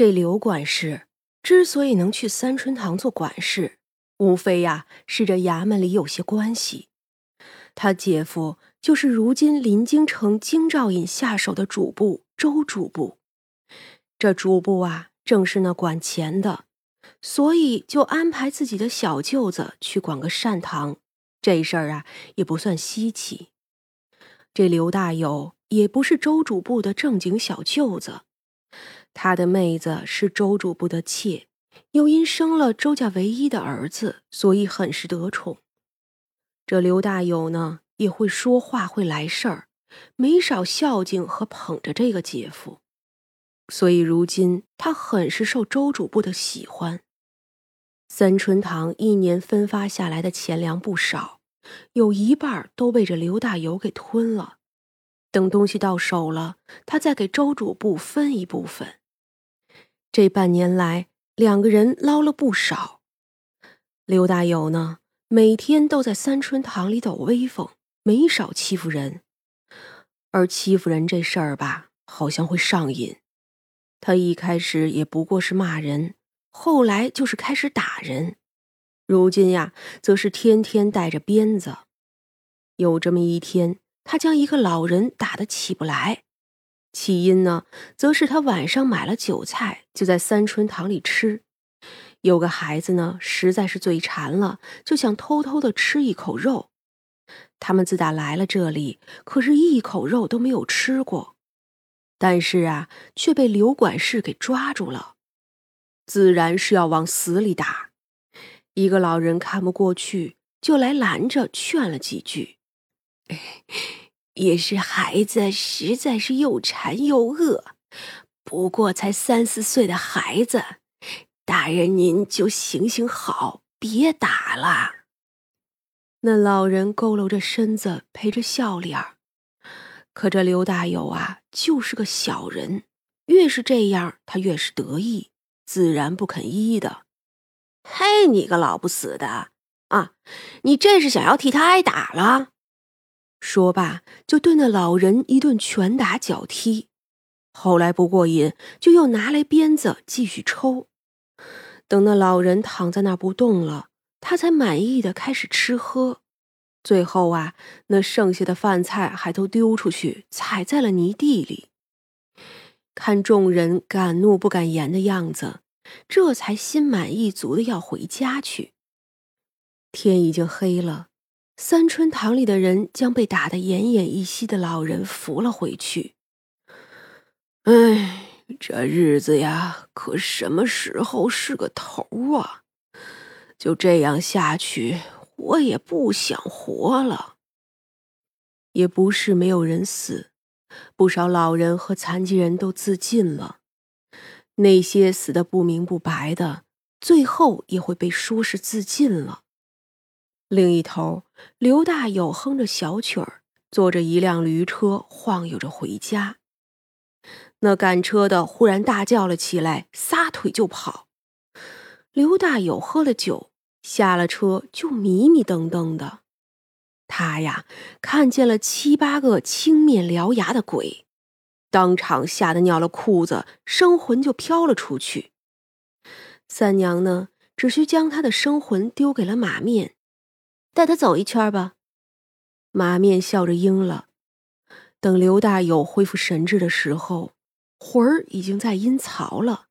这刘管事之所以能去三春堂做管事，无非呀是这衙门里有些关系。他姐夫就是如今临京城京兆尹下手的主簿周主簿，这主簿啊正是那管钱的，所以就安排自己的小舅子去管个善堂。这事儿啊也不算稀奇。这刘大友也不是周主簿的正经小舅子。他的妹子是周主簿的妾，又因生了周家唯一的儿子，所以很是得宠。这刘大友呢，也会说话，会来事儿，没少孝敬和捧着这个姐夫，所以如今他很是受周主簿的喜欢。三春堂一年分发下来的钱粮不少，有一半都被这刘大友给吞了。等东西到手了，他再给周主簿分一部分。这半年来，两个人捞了不少。刘大友呢，每天都在三春堂里抖威风，没少欺负人。而欺负人这事儿吧，好像会上瘾。他一开始也不过是骂人，后来就是开始打人，如今呀，则是天天带着鞭子。有这么一天，他将一个老人打得起不来。起因呢，则是他晚上买了酒菜，就在三春堂里吃。有个孩子呢，实在是嘴馋了，就想偷偷的吃一口肉。他们自打来了这里，可是一口肉都没有吃过。但是啊，却被刘管事给抓住了，自然是要往死里打。一个老人看不过去，就来拦着劝了几句。也是孩子实在是又馋又饿，不过才三四岁的孩子，大人您就行行好，别打了。那老人佝偻着身子，陪着笑脸。可这刘大友啊，就是个小人，越是这样，他越是得意，自然不肯依的。嘿，你个老不死的啊！你这是想要替他挨打了？说罢，就对那老人一顿拳打脚踢。后来不过瘾，就又拿来鞭子继续抽。等那老人躺在那不动了，他才满意的开始吃喝。最后啊，那剩下的饭菜还都丢出去，踩在了泥地里。看众人敢怒不敢言的样子，这才心满意足的要回家去。天已经黑了。三春堂里的人将被打得奄奄一息的老人扶了回去。哎，这日子呀，可什么时候是个头啊？就这样下去，我也不想活了。也不是没有人死，不少老人和残疾人都自尽了。那些死的不明不白的，最后也会被说是自尽了。另一头，刘大友哼着小曲儿，坐着一辆驴车晃悠着回家。那赶车的忽然大叫了起来，撒腿就跑。刘大友喝了酒，下了车就迷迷瞪瞪的。他呀，看见了七八个青面獠牙的鬼，当场吓得尿了裤子，生魂就飘了出去。三娘呢，只需将他的生魂丢给了马面。带他走一圈吧。马面笑着应了。等刘大友恢复神智的时候，魂儿已经在阴曹了。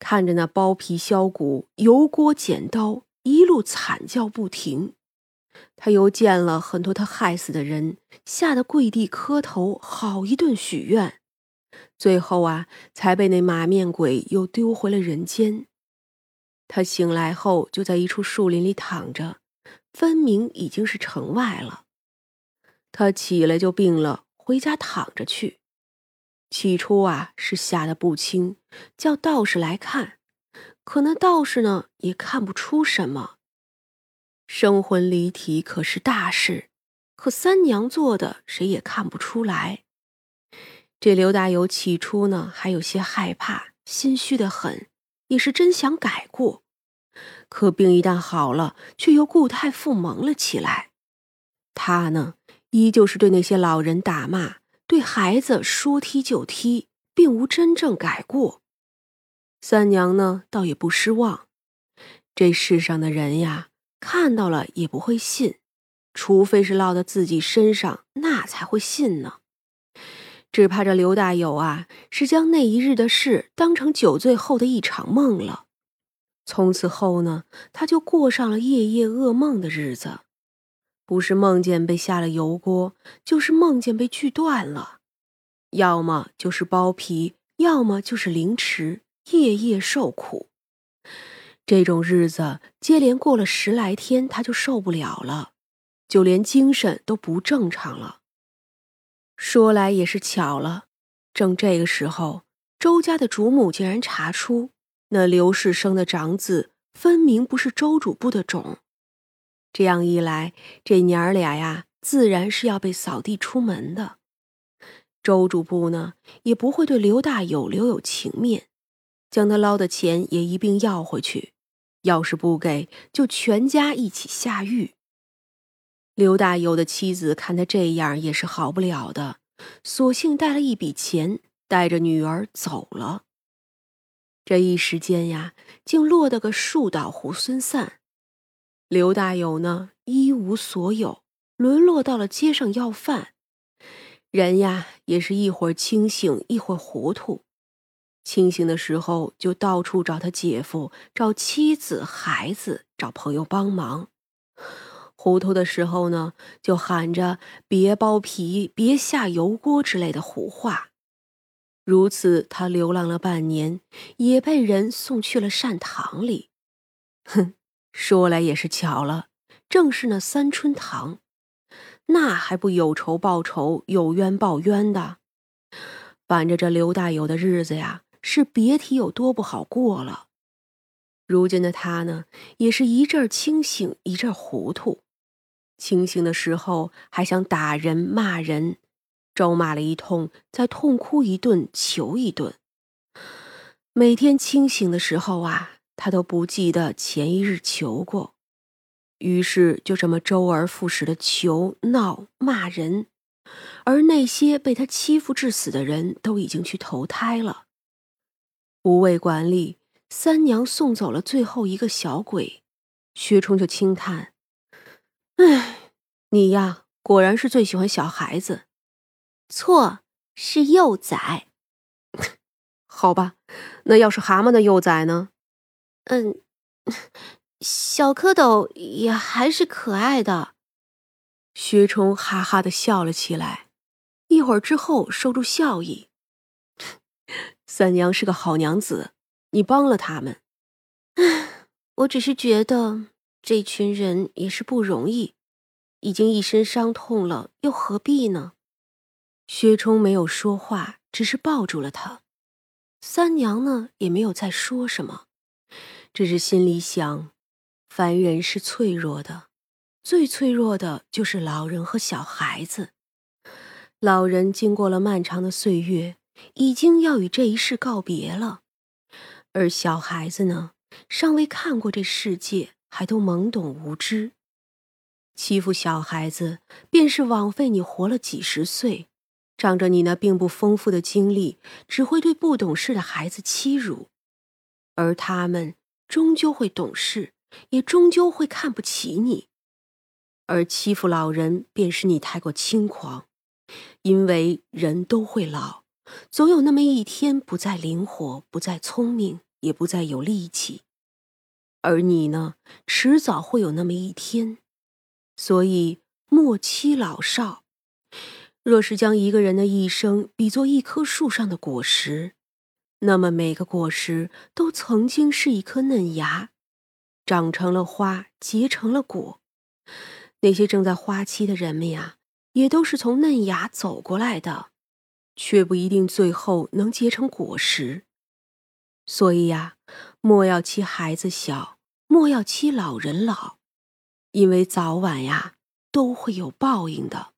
看着那剥皮削骨、油锅剪刀，一路惨叫不停。他又见了很多他害死的人，吓得跪地磕头，好一顿许愿。最后啊，才被那马面鬼又丢回了人间。他醒来后，就在一处树林里躺着。分明已经是城外了，他起来就病了，回家躺着去。起初啊是吓得不轻，叫道士来看，可那道士呢也看不出什么。生魂离体可是大事，可三娘做的谁也看不出来。这刘大友起初呢还有些害怕，心虚的很，也是真想改过。可病一旦好了，却又固态复萌了起来。他呢，依旧是对那些老人打骂，对孩子说踢就踢，并无真正改过。三娘呢，倒也不失望。这世上的人呀，看到了也不会信，除非是落到自己身上，那才会信呢。只怕这刘大友啊，是将那一日的事当成酒醉后的一场梦了。从此后呢，他就过上了夜夜噩梦的日子，不是梦见被下了油锅，就是梦见被锯断了，要么就是剥皮，要么就是凌迟，夜夜受苦。这种日子接连过了十来天，他就受不了了，就连精神都不正常了。说来也是巧了，正这个时候，周家的主母竟然查出那刘世生的长子分明不是周主簿的种。这样一来，这娘儿俩呀，自然是要被扫地出门的。周主簿呢，也不会对刘大友留有情面，将他捞的钱也一并要回去。要是不给，就全家一起下狱。刘大友的妻子看他这样也是好不了的，索性带了一笔钱，带着女儿走了。这一时间呀，竟落得个树倒猢狲散。刘大友呢，一无所有，沦落到了街上要饭。人呀，也是一会儿清醒，一会儿糊涂。清醒的时候，就到处找他姐夫，找妻子、孩子，找朋友帮忙；糊涂的时候呢，就喊着“别剥皮，别下油锅”之类的胡话。如此，他流浪了半年，也被人送去了善堂里。哼，说来也是巧了，正是那三春堂，那还不有仇报仇，有冤报冤的。反着这刘大友的日子呀。是别提有多不好过了。如今的他呢，也是一阵清醒，一阵糊涂。清醒的时候还想打人骂人，咒骂了一通，再痛哭一顿，求一顿。每天清醒的时候啊，他都不记得前一日求过，于是就这么周而复始的求闹骂人。而那些被他欺负致死的人都已经去投胎了。无畏管理，三娘送走了最后一个小鬼，薛冲就轻叹：“哎，你呀，果然是最喜欢小孩子。”错，是幼崽。好吧，那要是蛤蟆的幼崽呢？嗯，小蝌蚪也还是可爱的。薛冲哈哈的笑了起来，一会儿之后收住笑意。三娘是个好娘子，你帮了他们。唉，我只是觉得这群人也是不容易，已经一身伤痛了，又何必呢？薛冲没有说话，只是抱住了他。三娘呢，也没有再说什么，只是心里想：凡人是脆弱的，最脆弱的就是老人和小孩子。老人经过了漫长的岁月。已经要与这一世告别了，而小孩子呢，尚未看过这世界，还都懵懂无知。欺负小孩子，便是枉费你活了几十岁，仗着你那并不丰富的经历，只会对不懂事的孩子欺辱，而他们终究会懂事，也终究会看不起你。而欺负老人，便是你太过轻狂，因为人都会老。总有那么一天，不再灵活，不再聪明，也不再有力气。而你呢，迟早会有那么一天。所以莫欺老少。若是将一个人的一生比作一棵树上的果实，那么每个果实都曾经是一颗嫩芽，长成了花，结成了果。那些正在花期的人们呀，也都是从嫩芽走过来的。却不一定最后能结成果实，所以呀，莫要欺孩子小，莫要欺老人老，因为早晚呀都会有报应的。